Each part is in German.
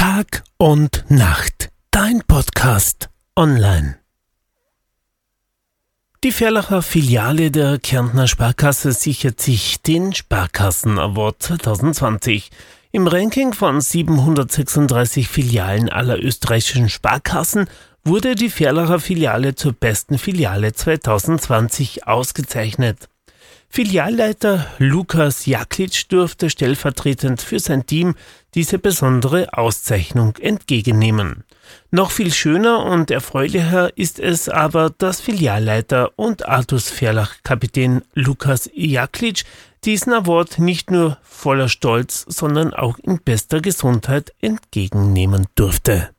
Tag und Nacht. Dein Podcast online. Die Ferlacher Filiale der Kärntner Sparkasse sichert sich den Sparkassen Award 2020. Im Ranking von 736 Filialen aller österreichischen Sparkassen wurde die Ferlacher Filiale zur besten Filiale 2020 ausgezeichnet. Filialleiter Lukas Jaklic durfte stellvertretend für sein Team diese besondere Auszeichnung entgegennehmen. Noch viel schöner und erfreulicher ist es aber, dass Filialleiter und Artus Verlach-Kapitän Lukas Jaklic diesen Award nicht nur voller Stolz, sondern auch in bester Gesundheit entgegennehmen durfte.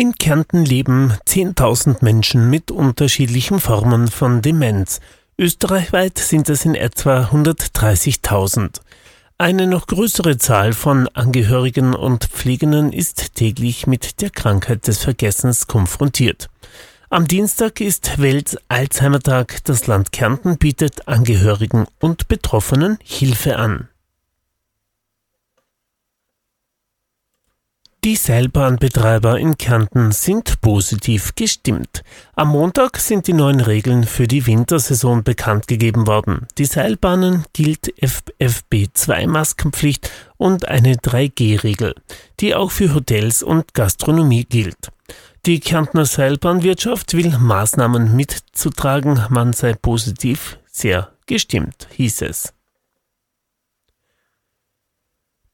In Kärnten leben 10.000 Menschen mit unterschiedlichen Formen von Demenz. Österreichweit sind es in etwa 130.000. Eine noch größere Zahl von Angehörigen und Pflegenden ist täglich mit der Krankheit des Vergessens konfrontiert. Am Dienstag ist Welt-Alzheimer-Tag. Das Land Kärnten bietet Angehörigen und Betroffenen Hilfe an. Die Seilbahnbetreiber in Kärnten sind positiv gestimmt. Am Montag sind die neuen Regeln für die Wintersaison bekannt gegeben worden. Die Seilbahnen gilt FFB2 Maskenpflicht und eine 3G-Regel, die auch für Hotels und Gastronomie gilt. Die Kärntner Seilbahnwirtschaft will Maßnahmen mitzutragen, man sei positiv sehr gestimmt, hieß es.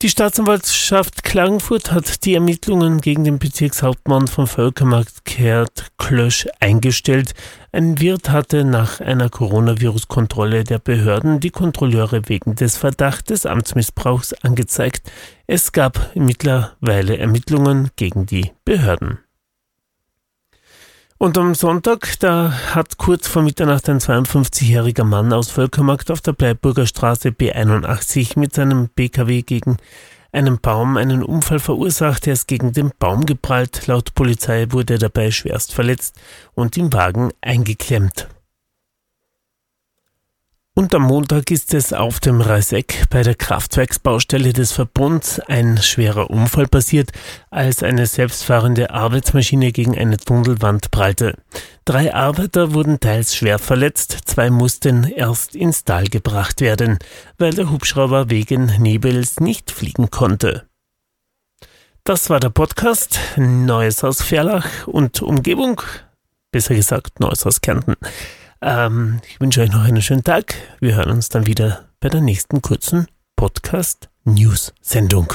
Die Staatsanwaltschaft Klagenfurt hat die Ermittlungen gegen den Bezirkshauptmann vom Völkermarkt Gerd Klösch eingestellt. Ein Wirt hatte nach einer Coronavirus-Kontrolle der Behörden die Kontrolleure wegen des Verdachts des Amtsmissbrauchs angezeigt. Es gab mittlerweile Ermittlungen gegen die Behörden. Und am Sonntag, da hat kurz vor Mitternacht ein 52-jähriger Mann aus Völkermarkt auf der Bleiburger Straße B81 mit seinem BKW gegen einen Baum einen Unfall verursacht. Er ist gegen den Baum geprallt. Laut Polizei wurde er dabei schwerst verletzt und im Wagen eingeklemmt. Und am Montag ist es auf dem Reiseck bei der Kraftwerksbaustelle des Verbunds ein schwerer Unfall passiert, als eine selbstfahrende Arbeitsmaschine gegen eine Tunnelwand prallte. Drei Arbeiter wurden teils schwer verletzt, zwei mussten erst ins Tal gebracht werden, weil der Hubschrauber wegen Nebels nicht fliegen konnte. Das war der Podcast Neues aus Ferlach und Umgebung, besser gesagt Neues aus Kärnten. Ähm, ich wünsche euch noch einen schönen Tag. Wir hören uns dann wieder bei der nächsten kurzen Podcast-News-Sendung.